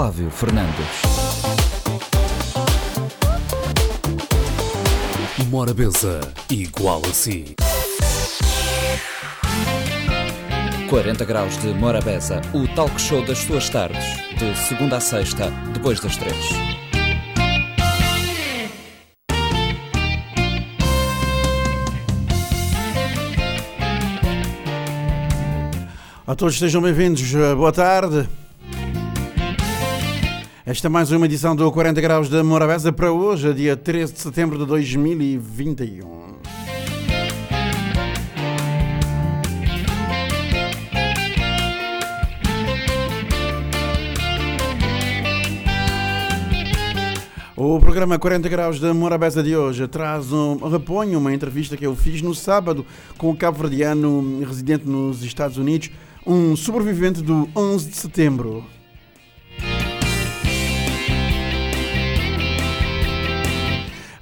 Flávio Fernandes. Morabeza, igual a si. 40 graus de Morabeza, o talk show das suas tardes, de segunda a sexta, depois das três. A todos sejam bem-vindos, eh, boa tarde. Esta é mais uma edição do 40 Graus da Morabeza para hoje, dia 13 de setembro de 2021. O programa 40 Graus da Morabeza de hoje traz um repõe uma entrevista que eu fiz no sábado com o cabo-verdiano residente nos Estados Unidos, um sobrevivente do 11 de setembro.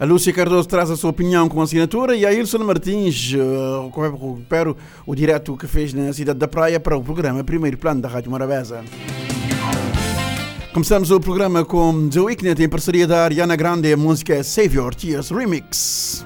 A Lúcia Cardoso traz a sua opinião com assinatura e a Ilson Martins uh, recupera o direto que fez na cidade da Praia para o programa Primeiro Plano da Rádio Morabeza. Começamos o programa com The Weeknd em parceria da Ariana Grande, a música Save Your Tears Remix.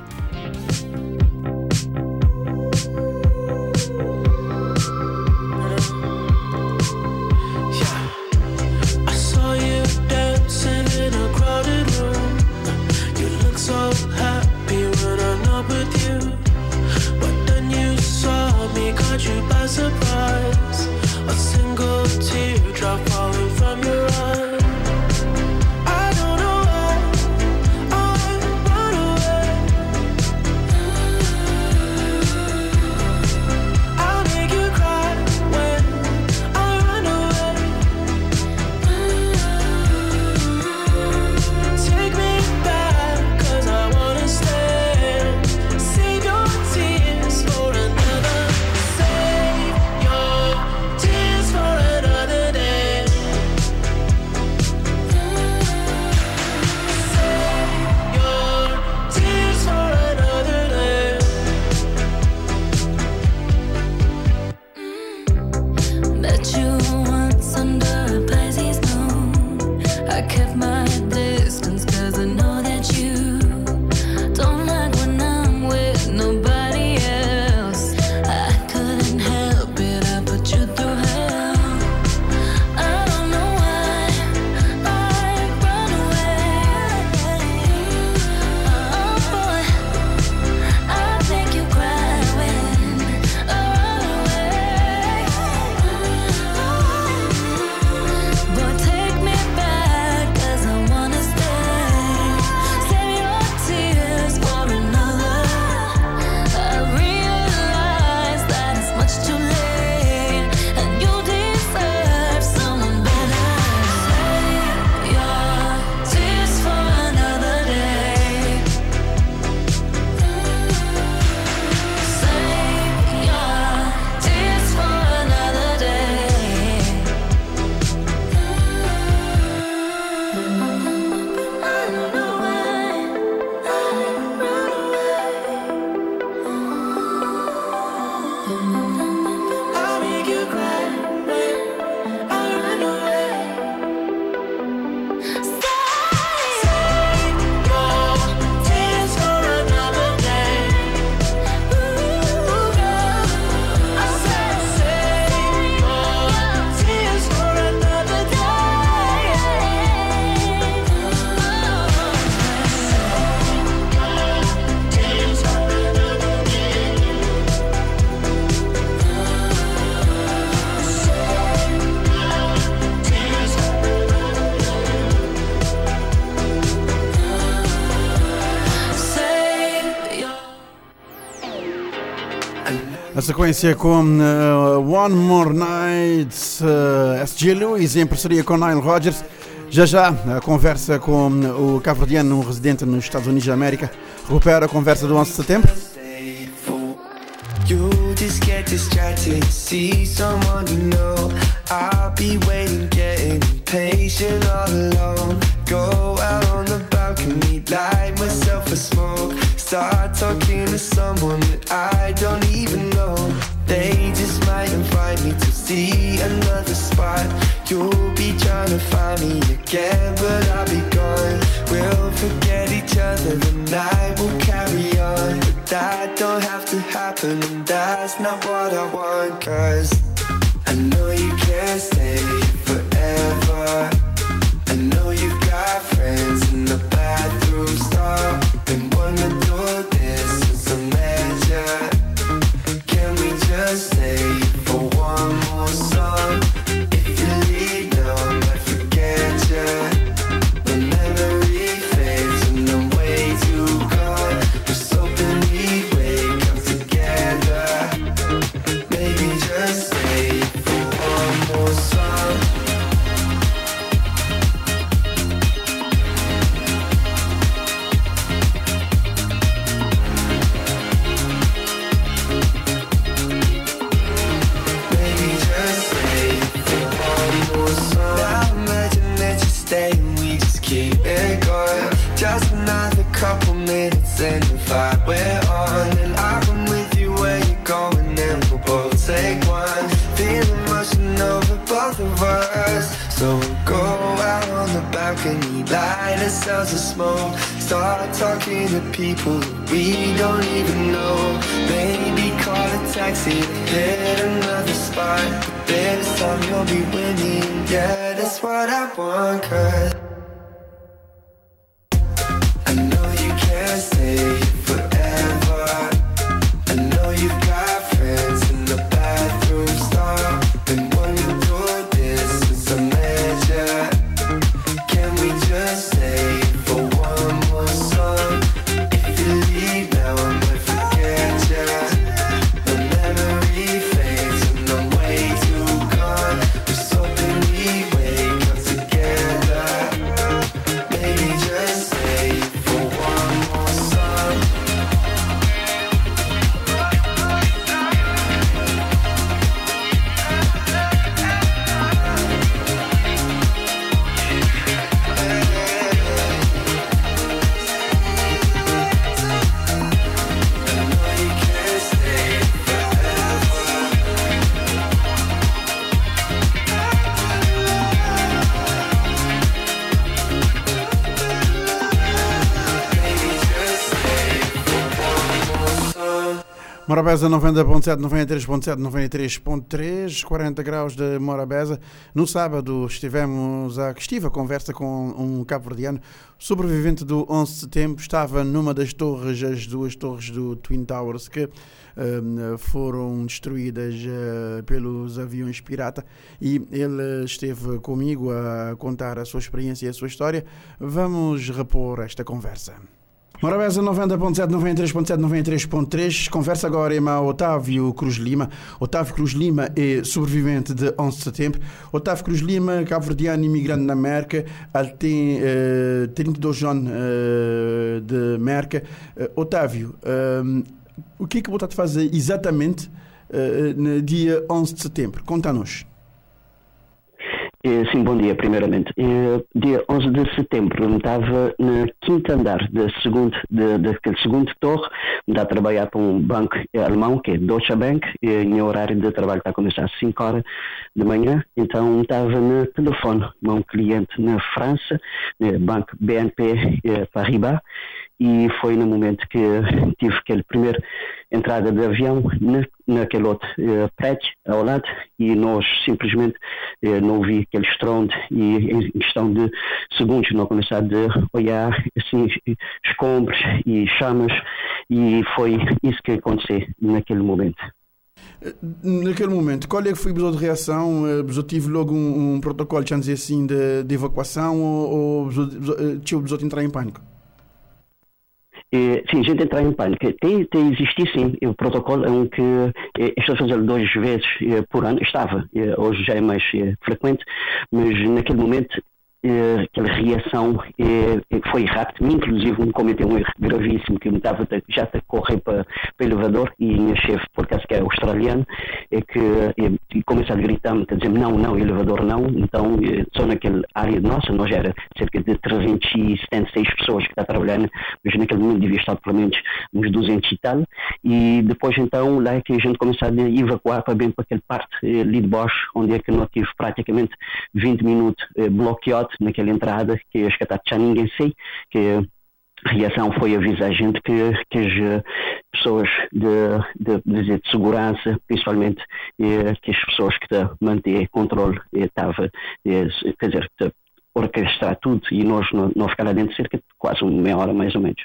Sequência com uh, One More Night, uh, SG Lewis em parceria com Nile Rodgers. Já já a conversa com o cabo-verdiano residente nos Estados Unidos da América. Recupera a conversa do 11 de setembro. You just get distracted, see someone you know. I'll be waiting, getting all alone. Go out on the balcony, myself a smoke. Start talking to someone that I don't even know. Might invite me to see another spot. You'll be trying to find me again, but I'll be gone. We'll forget each other, the night will carry on. But that don't have to happen, and that's not what I want. Cause ourselves a smoke. Start talking to people we don't even know. Maybe call a taxi hit another spot. This time you'll be winning. Yeah, that's what I want. Cause I know you can't stay Morabeza 90.7, 93.7, 93.3, 40 graus de Morabeza. No sábado estivemos a, estive a conversa com um cabo-verdiano sobrevivente do 11 de setembro. Estava numa das torres, as duas torres do Twin Towers, que eh, foram destruídas eh, pelos aviões pirata. E ele esteve comigo a contar a sua experiência e a sua história. Vamos repor esta conversa. Morabeza 90.7, 93.7, 93.3. Conversa agora com Otávio Cruz Lima. Otávio Cruz Lima é sobrevivente de 11 de setembro. Otávio Cruz Lima, cabo-verdiano imigrante na América. Ele tem eh, 32 anos eh, de América. Eh, Otávio, eh, o que é que você está a fazer exatamente eh, no dia 11 de setembro? Conta-nos. Eh, Sim, bom dia, primeiramente. Eh, Dia 11 de setembro, estava no quinto andar da segundo torre, estava a trabalhar para um banco alemão, que é Deutsche Bank, e em horário de trabalho está a começar às 5 horas de manhã, então estava no telefone com um cliente na França, no banco BNP eh, Paribas, e foi no momento que tive aquela primeira entrada de avião na, naquele outro eh, prédio ao lado e nós simplesmente eh, não ouvi aquele estrondo e em questão de segundos não começar a olhar assim escombros e chamas e foi isso que aconteceu naquele momento. Naquele momento, qual é que foi a de reação? Eh, Você tive logo um, um protocolo, dizer assim, de, de evacuação ou, ou eh, tinha o entrar em pânico? Eh, sim, a gente entrar em pânico. Tem, tem existir sim, o protocolo um que eh, estou a fazer duas vezes eh, por ano, estava, eh, hoje já é mais eh, frequente, mas naquele momento eh, aquela reação eh, que foi rápida, inclusive me cometeu um erro gravíssimo que me estava já a correr para, para o elevador e minha chefe, por acaso que é australiano, é que eh, começa a gritar-me, a dizer não, não, elevador não, então eh, só naquela área nossa, nós era cerca de 376 pessoas que está trabalhando, mas naquele momento devia estar pelo menos uns 200 e tal, e depois então lá é que a gente começa a evacuar para bem para aquela parte eh, ali de baixo, onde é que nós tive praticamente 20 minutos eh, bloqueado naquela entrada, que acho que já ninguém sei, que a reação foi avisar a gente que, que as eh, pessoas de, de, de, de segurança, principalmente eh, que as pessoas que mantêm controle estavam, eh, quer dizer, orquestrar tudo e nós não, ficar lá dentro cerca de quase uma meia hora mais ou menos.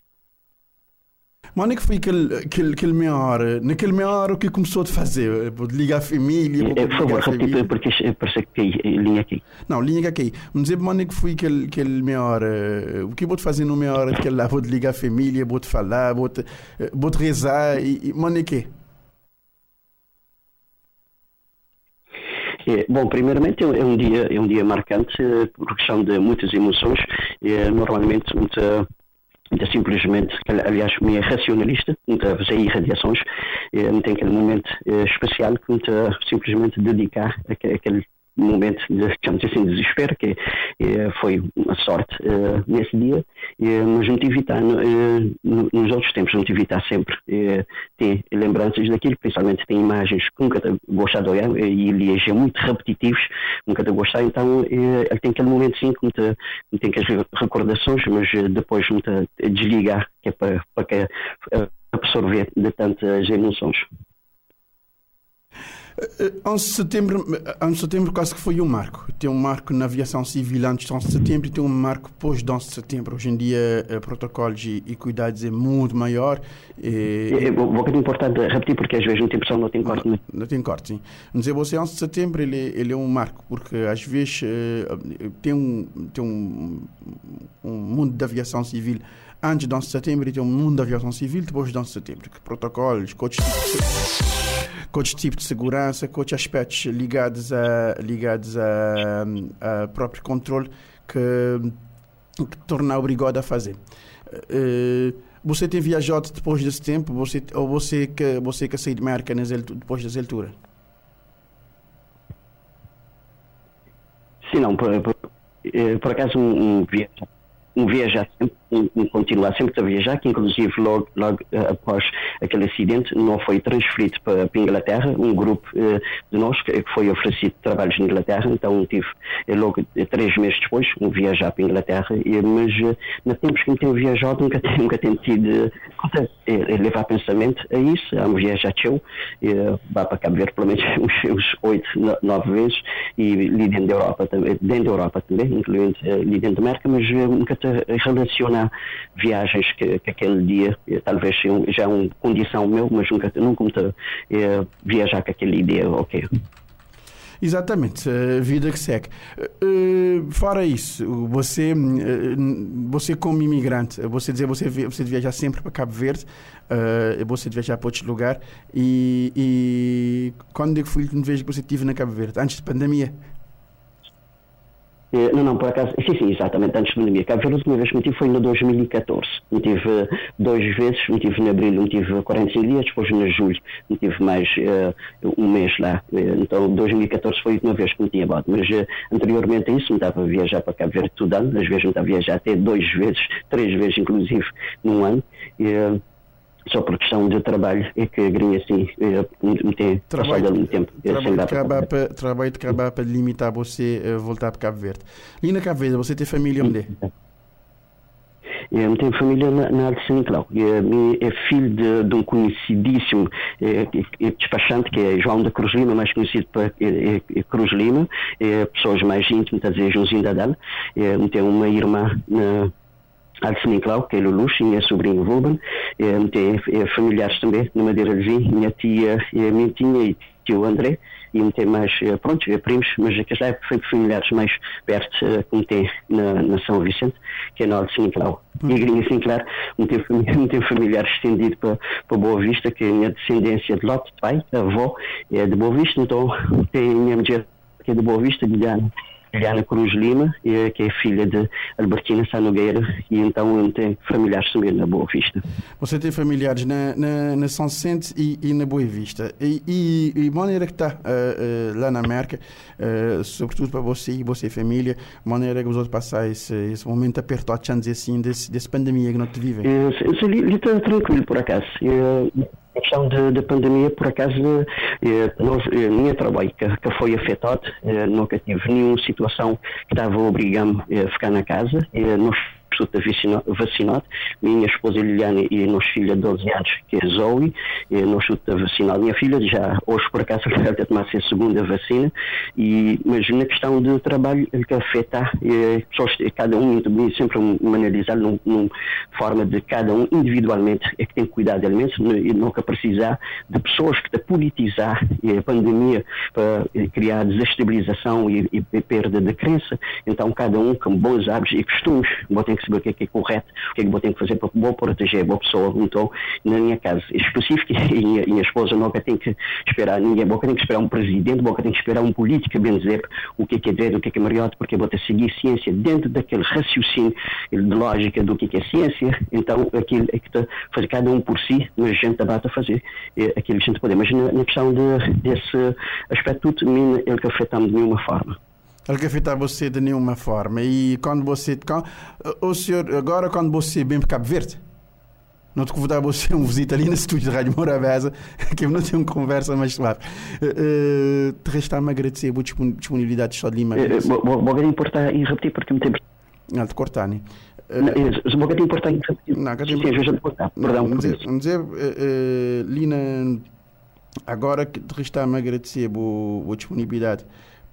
É que foi aquele, hora? Naquele meia hora o que começou a fazer? Ligar a família? Eh, Por favor, repita porque eh, parece que cai a linha aqui. Não, linha que aqui. Me dizer é que aquele, hora? O que vou fazer no meia hora daquele lá? Vou ligar a família, vou te falar, vou te, vou te rezar e, e que bom, primeiramente é um dia é um dia marcante eh, por questão de muitas emoções. É, normalmente muita simplesmente, aliás, me é racionalista, muita fazer irradiações, é, tem aquele momento é, especial que muita simplesmente dedicar aque- aquele momento de, digamos assim, desespero, que eh, foi uma sorte eh, nesse dia, eh, mas não tive no- nos outros tempos, não tive estar sempre ter lembranças daquilo, principalmente tem imagens que nunca te gostado de olhar, e aliás é muito repetitivos, nunca te gostar, então ele tem aquele momento sim que me te- me tem aquelas recordações, mas depois me te desligar, que é para, para que, absorver de tantas emoções. Eh, 11 de setembro, eh, 11 de setembro quase que foi um marco. Tem um marco na aviação civil antes de 11 de setembro e tem um marco depois de 11 de setembro. Hoje em dia, eh, protocolos e, e cuidados é muito maior. E, É, é um bocadinho importante repetir, porque às vezes não tem pessoa, não tem corte. né? Não tem corte, sim. Mas dizer, você 11 de setembro ele, ele é um marco, porque às vezes eh, tem, um, tem um, um mundo de aviação civil antes de 11 de setembro e tem um mundo de aviação civil depois de 11 de setembro. Que protocolos, coaches outros tipos de segurança, outros aspectos ligados a, ligados a, a próprio controle que, que torna obrigado a fazer. Eh, você tem viajado depois desse tempo, você, ou você que você que saiu de marca depois dessa altura? Sim, não, por, por, eh, por acaso um, um viajar, um viajar sempre, continuar sempre a viajar, que inclusive logo, logo eh, após aquele acidente não foi transferido para, para a Inglaterra, um grupo eh, de nós que, foi oferecido trabalhos na Inglaterra, então tive eh, logo três meses depois um viajar para a Inglaterra, e, mas nos tempos que me tenho viajado nunca, tenho- nunca tenho tido eh, levar pensamento a isso, a um viajar teu, vá para Cabo Verde pelo menos uns, oito, no- nove vezes, e dentro da Europa também, dentro da Europa também, incluindo ali dentro da América, mas nunca te viagens que, que aquele dia, eh, talvez já é uma condição meu, mas nunca, nunca me eh, viajar com aquela ideia, ok. Exatamente, a vida que segue. Eh, eh, fora isso, você, eh, você como imigrante, você dizer você você viajar sempre para Cabo Verde, eh, você viajar para outros lugares e, e quando é foi a última vez que você esteve na Cabo Verde? Antes da pandemia? Eh, Não, não, por acaso, sim, sim, exatamente, antes da pandemia. Cabo Verde, a última vez que me tive foi em 2014. Me tive eh, duas vezes, me tive em abril, me tive 45 dias, depois em julho, me tive mais eh, um mês lá. Então, 2014 foi a última vez que me tinha bado. Mas anteriormente a isso, me estava a viajar para Cabo Verde todo ano, às vezes me estava a viajar até duas vezes, três vezes, inclusive, num ano. Eh, só por questão de trabalho é que a grinha assim eh, me tem passado algum tempo eh, trabalho, de para acabar para, trabalho de acabar para limitar você a voltar para Cabo Verde. E na Cabo Verde, você tem família onde? é? Eu tenho família na, na São Nicolau. É, é filho de, de um conhecidíssimo é, é, despachante, que é João da Cruz Lima, mais conhecido por é Cruz Lima. É, pessoas mais íntimas, a dizer, Joãozinho Dadal. É, tenho uma irmã na São Nicolau, que é Lulu, e minha sobrinha Ruben. É, é, familiares também, na Madeira de Vinho, minha tia, é, minha tia e tio André e tem mais, eh, pronto, primos, mas aqueles lá foi familiares mais perto, como tem na, na São Vicente, que é na Alto Sinclau. E a Grinha Sinclair me tem, me tem familiares estendido para, para Boa Vista, que é a minha descendência de lote pai, avó, é de Boa Vista, então tem a minha mulher que é de Boa Vista, de Diana. Liliana Cruz Lima, eh, que é filha de Albertina Sá Nogueira, e então tem familiares também na Boa Vista. Você tem familiares na, na, na São Vicente e, e na Boa Vista. E, e, e maneira que está uh, uh, lá na América, uh, sobretudo para você e você família, de maneira que os outros passar esse, esse momento apertado, assim, desse, desse pandemia que nós vivemos? Ele está tranquilo, por acaso. A questão da pandemia, por acaso, eh, nós, eh, trabalho que, que foi afetado, eh, nunca tive nenhuma situação que estava obrigando a ficar na casa. Nós absoluta vacinado. Minha esposa Liliana e a nossa filha de 12 anos, que é Zoe, e nós está vacinado. Minha filha já, hoje por acaso, vai tomar a segunda vacina, e, mas na questão do trabalho, que afeta, é, pessoas, cada um, sempre analisar numa forma de cada um individualmente, é que tem que cuidar de alimentos e nunca precisar de pessoas que te politizar a pandemia para criar desestabilização e, e perda de crença. Então, cada um com bons hábitos e costumes, tem que saber o que é, que é correto, o que é que vou ter que fazer para vou proteger a boa pessoa. Então, na minha casa específica, e a minha esposa nunca tem que esperar ninguém, nunca tem que esperar um presidente, nunca tem que esperar um político, bem dizer, o que é que é o que é que é porque vou ter que seguir ciência dentro daquele raciocínio de lógica do que é que é ciência. Então, aquilo é que está fazer cada um por si, mas a gente está a fazer é, aquilo que a gente pode. Mas na, na questão de, desse aspecto, tudo, ele que afeta-me de nenhuma forma. Ele que afeta você de nenhuma forma. E quando você. Quando, o senhor, agora, quando você vem para Cabo Verde, não te convidar você um visita ali no estúdio de Rádio Morabeza, que eu não tenho uma conversa mais suave. Uh, te resta-me agradecer a disponibilidade de Lima. Vou importar e repetir porque me tempo. Não, te cortar, né? Uh, vou importar e repetir. Não, que importar. Perdão, dizer, dizer Lina, agora que te resta-me agradecer a disponibilidade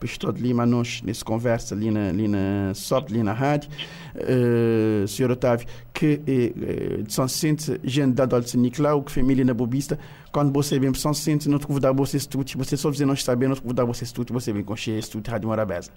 estou de Lima, nós, nessa conversa ali na, ali na SOP, ali na rádio, uh, senhor Otávio, que uh, São Vicente, gente da Dolce Nicolau, que família na Bobista, quando você vem para São Vicente, não te convidar você estúdio, você só dizer não está bem, não te convidar você estúdio, você vem com cheio estúdio Rádio Morabeza.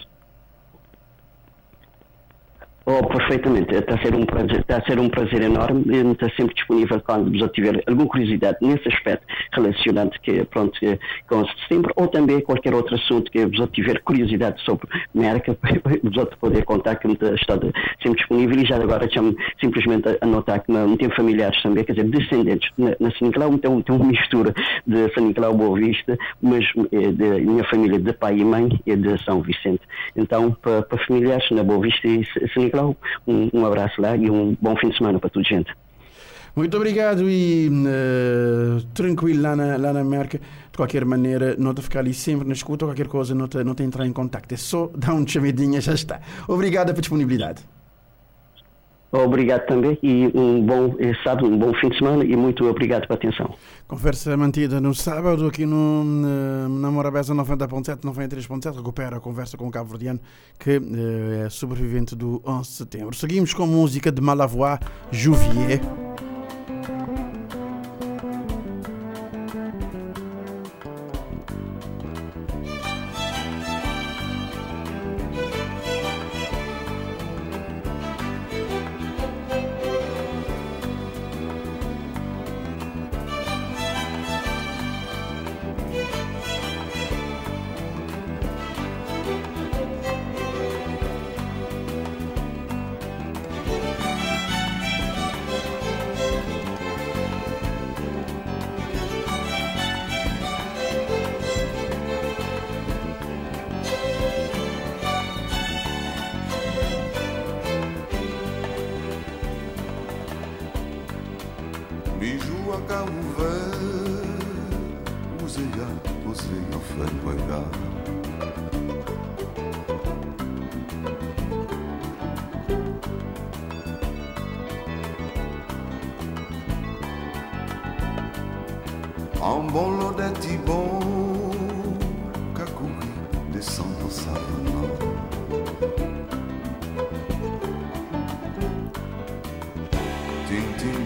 Oh, perfeitamente. Está a ser um prazer, está a ser um prazer enorme. Está sempre disponível quando vos tiver alguma curiosidade nesse aspecto relacionado que, pronto, com o setembro ou também qualquer outro assunto que vos tiver curiosidade sobre América, vos poder contar que está sempre disponível e já agora deixa-me simplesmente anotar que não tem familiares também, quer dizer, descendentes na, na São Nicolau, tem, tem uma mistura de São Nicolau Boa Vista, mas é de minha família de pai e mãe é de São Vicente. Então, para, para familiares na Boa Vista e São um, um abraço lá e um bom fim de semana para toda a gente. Muito obrigado e uh, tranquilo lá na, lá na. De qualquer maneira, não te ficar ali sempre na escuta, qualquer coisa, não te, não te entrar em contato. É só dar um chamadinha, já está. Obrigado pela disponibilidade. Obrigado também e um bom eh, sábado, um bom fim de semana e muito obrigado pela atenção. Conversa mantida no sábado aqui no, na Morabeza 90.7, 93.7. Recupera a conversa com o Cabo Verdeano que eh, é sobrevivente do 11 de setembro. Seguimos com música de Malavoie, Jouvier.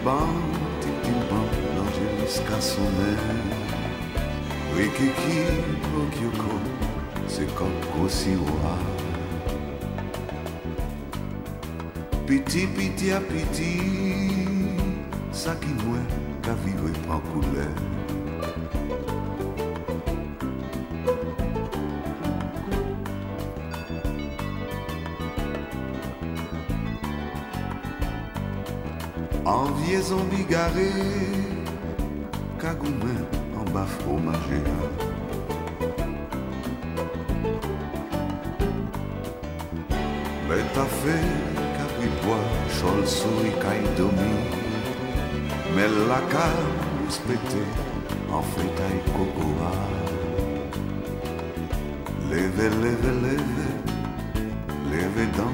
Tim bam, l'ange jusqu'à son air. Rikiki, Okyoko, c'est comme Kosiwa. Piti piti a piti, ça qui mouait, qu'à vivre en couleur. Ye zombi gare Kagoumen an ba fromaje Le tafe kapripwa Chol sou i kay domi Mel laka Spete an fetay kokoa Leve, leve, leve Leve dan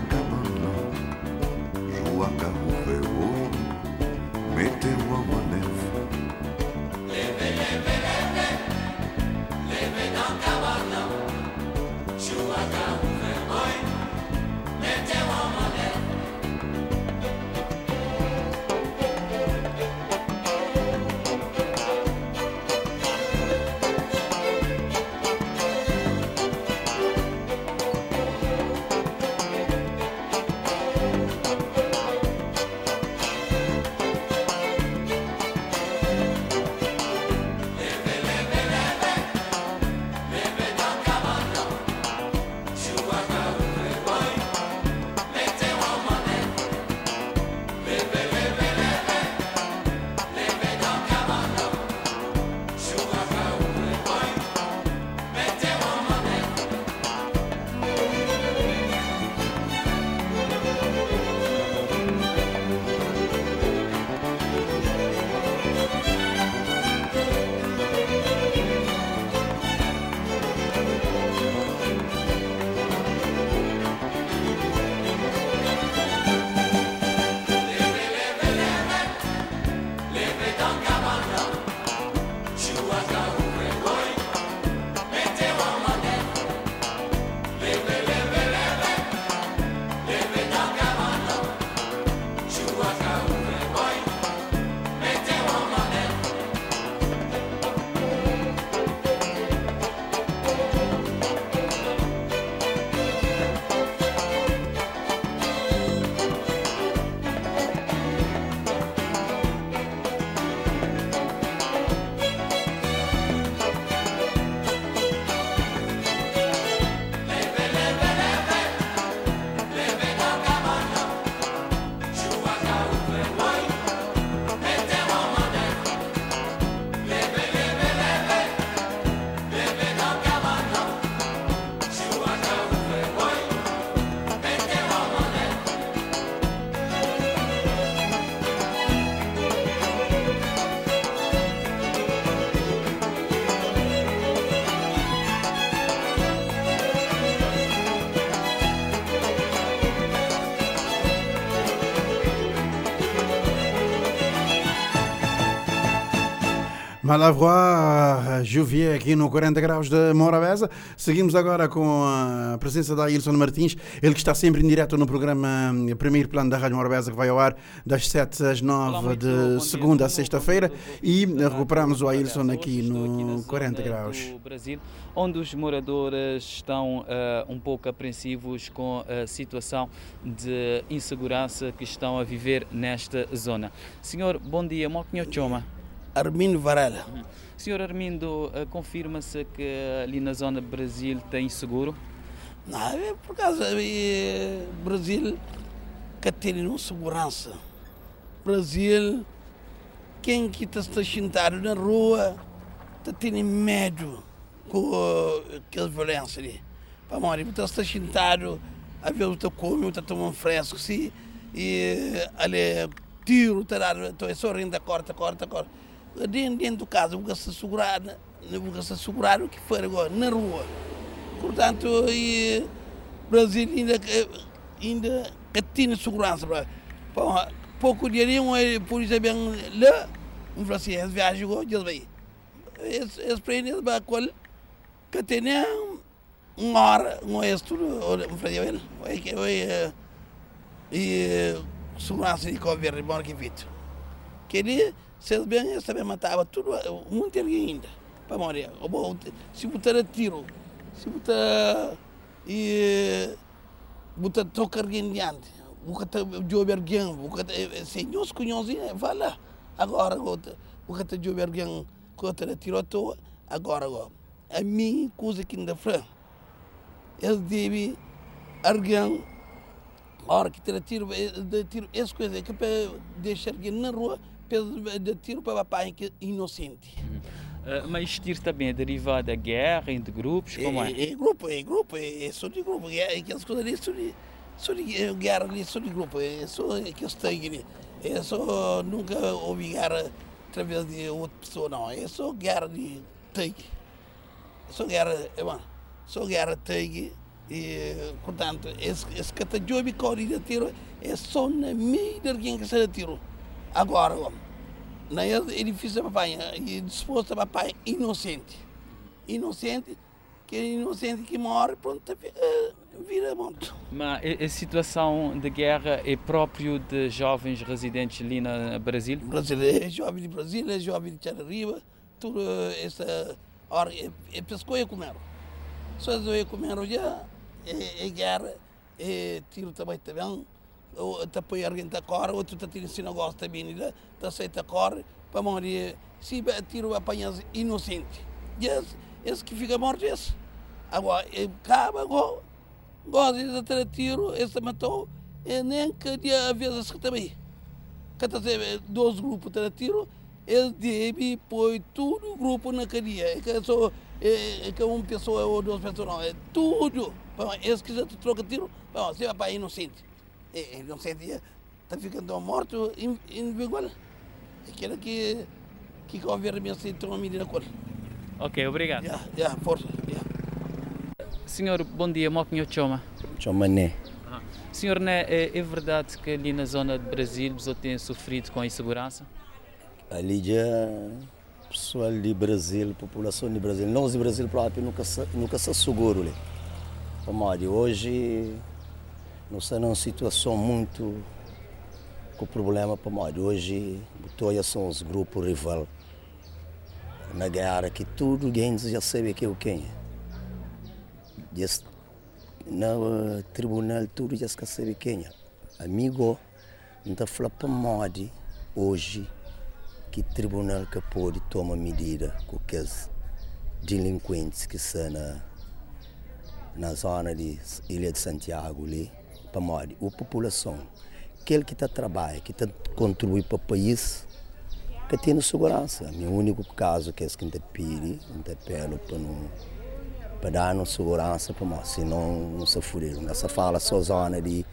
Malavroa, Juvier aqui no 40 graus de Morabeza. Seguimos agora com a presença da Ailson Martins, ele que está sempre em direto no programa hum, Primeiro Plano da Rádio Morabeza, que vai ao ar das 7 às 9 de segunda a sexta-feira. E recuperamos o Ailson aqui no 40 graus. Brasil, onde os moradores estão eh, um pouco apreensivos com a situação de insegurança que estão a viver nesta zona. Senhor, bom dia, Moquinho Choma. Armindo Varela. Senhor Armindo, eh, confirma-se que ali na zona Brasil tem seguro? Não, é por causa é, Brasil que tem não segurança. Brasil, quem que está sentado na rua, está tendo medo com uh, aquela violência ali. Para morrer, está sentado, a ver o teu come, está tomando fresco, sim, e ali tiro, está dando, estou sorrindo, corta, corta, corta. Dentro, dentro do caso, vou se segurar, vou se segurar o que for agora, na rua. Portanto, e, Brasil ainda, ainda tem segurança. Bom, pouco dinheirinho, eh, por bem lá, um assim, eles viajam, eles vai. Eles, eles prendem, eles vão com que tem uma hora, um é tudo, um ele, é que é e segurança de governo, bom que vito. Que ele, se eles bem, eles também matavam tudo, muito alguém ainda, para morrer. Se botar a tiro, se botar e botar tocar alguém diante, botar jogar alguém, botar senhores cunhões, vai lá. Agora, botar jogar alguém, botar tiro à toa, agora, agora. A minha coisa que ainda frã, eles devem alguém A hora que tira tiro, eh, tiro, essa coisa que para deixar alguém na rua, de tiro para papai que é inocente. Uh, mas tiro também é derivado da guerra entre grupos, como é? É, é grupo, é grupo, é, é só de grupo. É, aquelas coisas ali são de, de é, guerra ali, são de grupo. É só aqueles têm ali. É só nunca guerra através de outra pessoa, não. É só guerra de tanque. É só guerra, é bom. Só guerra tanque. E, portanto, esse, esse catajobi corre de tiro é só na meio de alguém que se tiro. Agora, não é edifício da papai, e disposto a papai inocente. Inocente, que é inocente que morre, pronto, eh, vira monte. Mas a, situação de guerra é próprio de jovens residentes ali no Brasil? Brasil é jovem de Brasil, é jovem de Tcharariba, tudo eh, essa hora, é, é pescou e comer. Só eu comer já, é, é guerra, é tiro também também, te apoia alguém tá corre, outro tá tiro esse negócio também, né? tá aceita corre, para morrer, se tiro apanhas inocente. E esse, esse que fica morto, esse. Agora, ele acaba, agora, gosta de tiro, esse matou, e nem que dia vezes que também. Cada dois grupos de tiro, ele deve pôr tudo o grupo na cadeia. É que, só, é, é que uma pessoa ou duas pessoas, não, é tudo. Esse que já te troca tiro, bom, você vai para inocente. É, inocente está ficando morto igual. Aquilo que, que o governo se toma medida com ele. Ok, obrigado. Já, já, força. já. Senhor, bom dia, Moquinho Choma. Chomané. Senhor, né, é, é verdade que ali na zona de Brasil você tem sofrido com a insegurança? Ali já pessoal de Brasil, população de Brasil, nós de Brasil próprio nunca se, nunca se seguro ali. Como hoje nós estamos numa situação muito com problema para modo hoje todos são os grupos rival na guerra que tudo alguém já sabe que é o quem é. No tribunal tudo já sabe quem é. Amigo, não está falando para modo hoje que tribunal que pode tomar medida com aqueles delinquentes que são na, na zona de Ilha de Santiago ali, para modo a população, aquele que está trabalha, que está contribui para o país, que tem segurança. Meu único caso que é que te pede, te pede para não para dar segurança para nós, senão não se furir. Se fala só zona de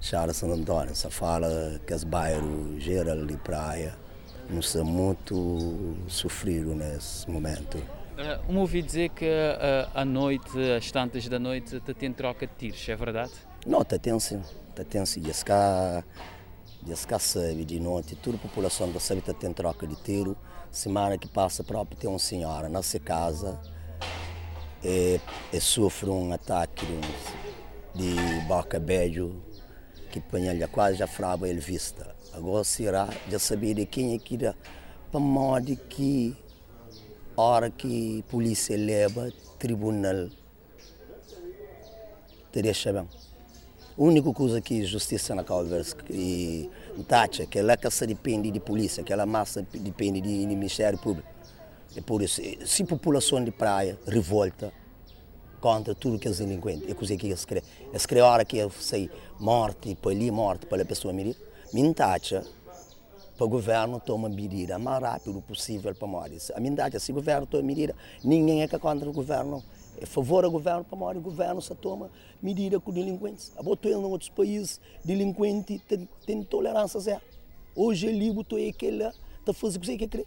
Chara Santo Antônio, se fala que os bairros geral de praia não são muito sofridos nesse momento. Uh, um ouvi dizer que uh, à noite, às tantas da noite, te tem troca de tiros, é verdade? Não, está tenso, está tenso. E cá, esse cá sabe de noite, toda a população da sabe tem troca de tiro. Semana que passa, próprio tem uma senhora na sua casa e, e sofre um ataque de, de boca beijo que põe quase já frava ele vista. Agora será já saber de quem é que dá para modo que hora que a polícia leva tribunal te deixa bem. A única coisa que justiça na causa e taxa que ela que depende de polícia, aquela massa depende de, de Ministério Público. É por isso, se a população de praia revolta contra tudo que é delinquente, é coisa que eles querem. Eles querem a hora que eu sei morte, para ali morte, para a pessoa. Minha taxa para o governo tomar medida mais rápido possível para morrer. A minha se o governo toma medida, ninguém é que contra o governo. É favor do governo para morrer, o governo só toma medida com delinquentes. A botou em outros países, delinquente tem, tem tolerância zero. Hoje ele botou aquele, está fazendo o que você quer.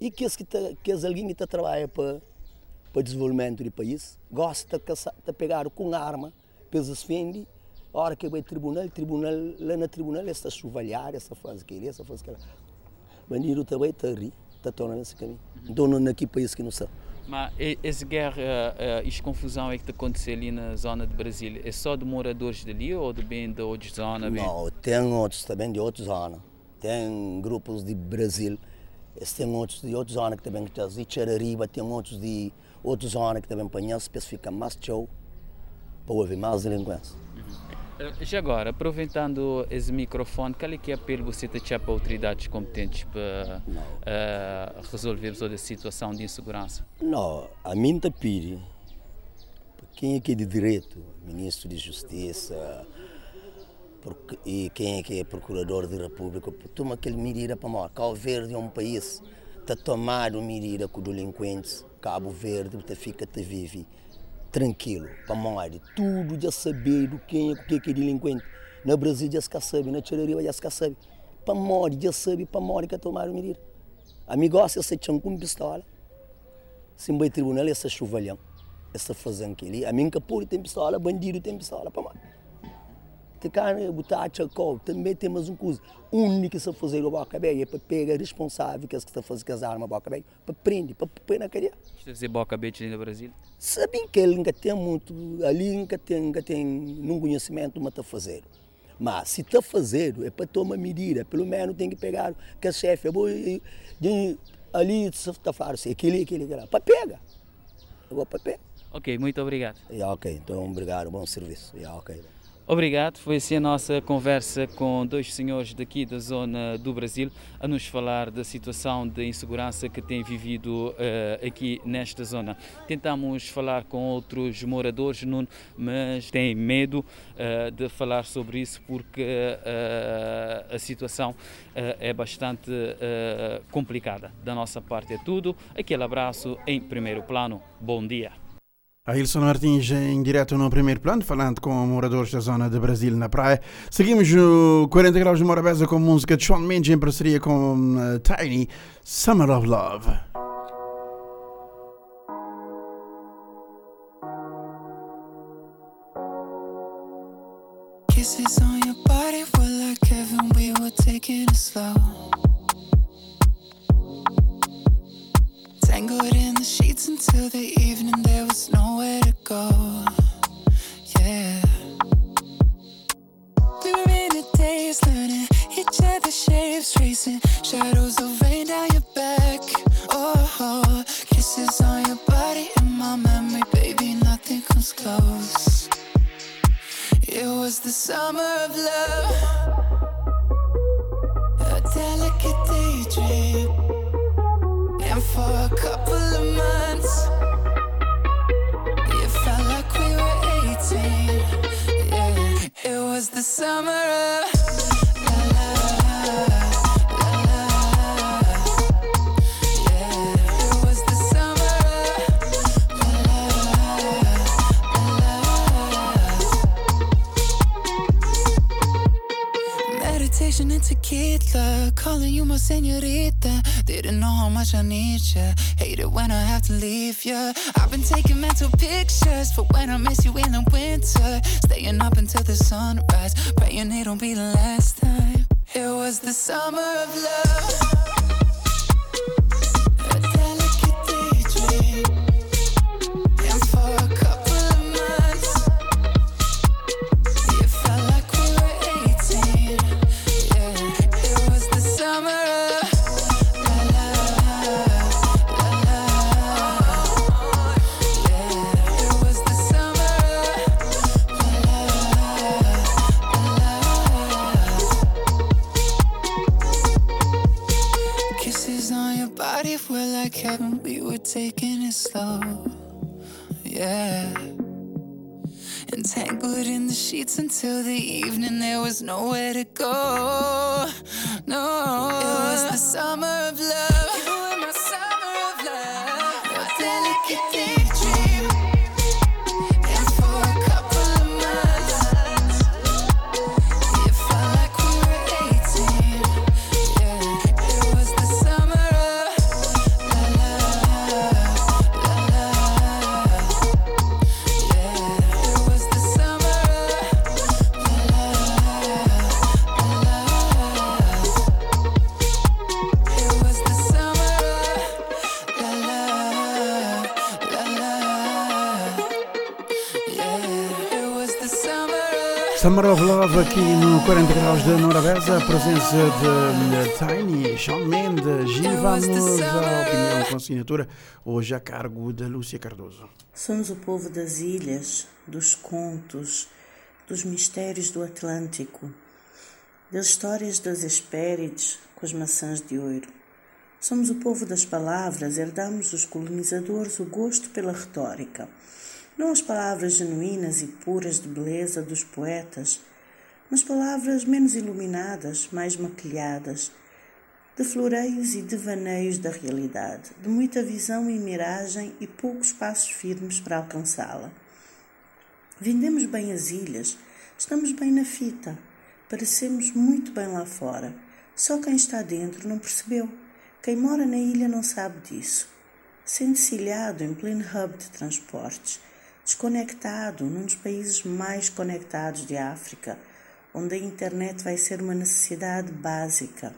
E que, que, tá, que alguém que está trabalhando para para o desenvolvimento do país, gosta de pegar com arma, para se a hora que vai ao tribunal, tribunal, lá no tribunal, está a chuvalhar, está a fazer aquilo, está a fazer aquilo. Bandido também está a rir, está a tornar nesse caminho. Então, não aqui país que não sabe. Mas essa guerra, esta confusão é que está acontecendo ali na zona de Brasília, é só de moradores dali ou de bem de outras zonas? Não, tem outros também de outras zonas. Tem grupos de Brasil, tem outros de outras zonas que também estão de Charariba, tem outros de outras zonas que também para ficar mais show, para haver mais delinquência. Já agora, aproveitando esse microfone, qual é que é apelo você tem para autoridades competentes para uh, resolver toda a situação de insegurança? Não, a mim te pede, quem é que é de direito, ministro de Justiça, Porque- E quem é que é procurador da República? Toma aquele medida para morrer. Cabo Verde é um país tomar uma medida com delinquentes. Cabo Verde fica te vive tranquilo para morrer. Tudo já saber do quem é, o que é que é delinquente. No Brasil já se sabe, na Tchararia já se sabe. Para morrer, já sabe, para morrer que tomar uma medida. Amigo, se você tinha com pistola, se vai tribunal, essa chuvalhão, essa fazendo aquilo. A mim, capô tem pistola, bandido tem pistola para morrer. Te cara botar a chacol, também temos um coisa. único que se fazer o boca bem é para pegar responsável que é que está a fazer com as armas boca bem, para prender, para pôr na cadeia. Isto deve ser boca aberta no Brasil. Sabem que ele nunca tem muito, ali nunca tem, nunca tem nenhum conhecimento, mas está a fazer. Mas se está a fazer, é para tomar medida, pelo menos tem que pegar que a chefe, eh, de- ali se está a assim, aquele, aquele, aquele, para pega. Eu vou para pega. Ok, muito obrigado. Yeah, ok, então obrigado, bom serviço. Yeah, ok. Obrigado. Foi assim a nossa conversa com dois senhores daqui da zona do Brasil a nos falar da situação de insegurança que tem vivido eh, aqui nesta zona. Tentamos falar com outros moradores, Nuno, mas têm medo eh, de falar sobre isso porque eh, a situação é bastante complicada. Da nossa parte é tudo. Aquele abraço em primeiro plano. Bom dia. A Ilson Martins em direto no primeiro plano, falando com moradores da zona de Brasil na praia. Seguimos no 40 graus de Morabeza com música de Shawn Mendes em parceria com eh, Tiny, Summer of Love. Kisses on your body like heaven, we were taking it slow. Sheets until the evening, there was nowhere to go. Yeah. We were in a daze, learning each other's shapes, tracing shadows of rain down your back. Oh, kisses on your body in my memory, baby, nothing comes close. It was the summer of love, senorita. Didn't know how much I need ya. Hate it when I have to leave ya. I've been taking mental pictures for when I miss you in the winter. Staying up until the sunrise, praying it won't be the last time. It was the summer of love. Until the evening, there was nowhere to go. No, it was the summer of Summer of Love aqui no 40 graus de Morabeza, a presença de eh, Tiny, Shawn Mendes e vamos à opinião com assinatura, hoje a cargo da Lúcia Cardoso. Somos o povo das ilhas, dos contos, dos mistérios do Atlântico, das histórias das Hespérides com as maçãs de ouro. Somos o povo das palavras, herdamos dos colonizadores o gosto pela retórica. Não as palavras genuínas e puras de beleza dos poetas, mas palavras menos iluminadas, mais maquilhadas, de floreios e devaneios da realidade, de muita visão e miragem e poucos passos firmes para alcançá-la. Vendemos bem as ilhas, estamos bem na fita, parecemos muito bem lá fora. Só quem está dentro não percebeu. Quem mora na ilha não sabe disso. Sente-se ilhado em pleno hub de transportes, desconectado num dos países mais conectados de África, onde a internet vai ser uma necessidade básica.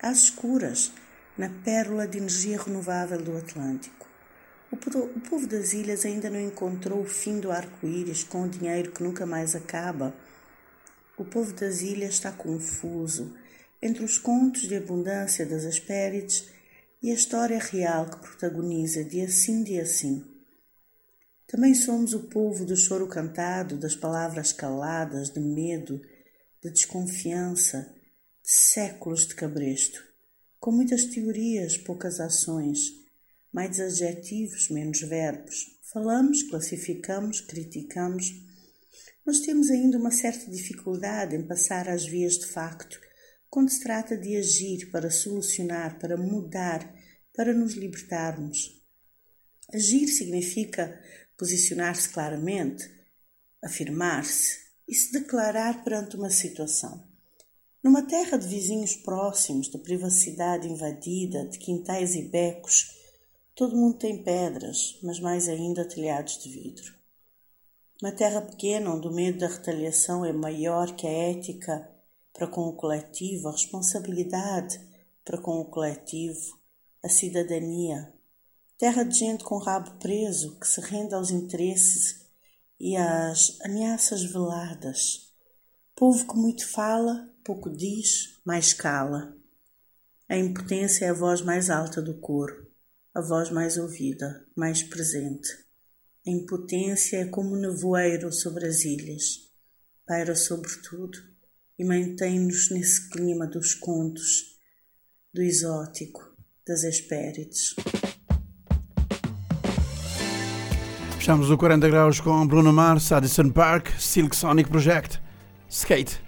Às escuras, na pérola de energia renovável do Atlântico. O povo das ilhas ainda não encontrou o fim do arco-íris com o dinheiro que nunca mais acaba. O povo das ilhas está confuso entre os contos de abundância das Hespérides e a história real que protagoniza dia sim, dia sim. Também somos o povo do choro cantado, das palavras caladas, de medo, de desconfiança, de séculos de cabresto, com muitas teorias, poucas ações mais adjetivos, menos verbos. Falamos, classificamos, criticamos, mas temos ainda uma certa dificuldade em passar às vias de facto quando se trata de agir para solucionar, para mudar, para nos libertarmos. Agir significa posicionar-se claramente, afirmar-se e se declarar perante uma situação. Numa terra de vizinhos próximos, de privacidade invadida, de quintais e becos, Todo mundo tem pedras, mas mais ainda telhados de vidro. Uma terra pequena onde o medo da retaliação é maior que a ética para com o coletivo, a responsabilidade para com o coletivo, a cidadania. Terra de gente com rabo preso que se rende aos interesses e às ameaças veladas. Povo que muito fala, pouco diz, mais cala. A impotência é a voz mais alta do coro a voz mais ouvida, mais presente. A impotência é como nevoeiro sobre as ilhas, paira sobre tudo e mantém-nos nesse clima dos contos, do exótico, das Hespérides. Fechamos o 40 graus com Bruno Mars, Addison Park, Silk Sonic Project, Skate.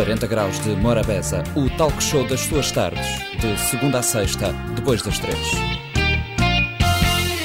40 Graus de Morabeza, o talk show das suas tardes, de segunda a sexta, depois das três.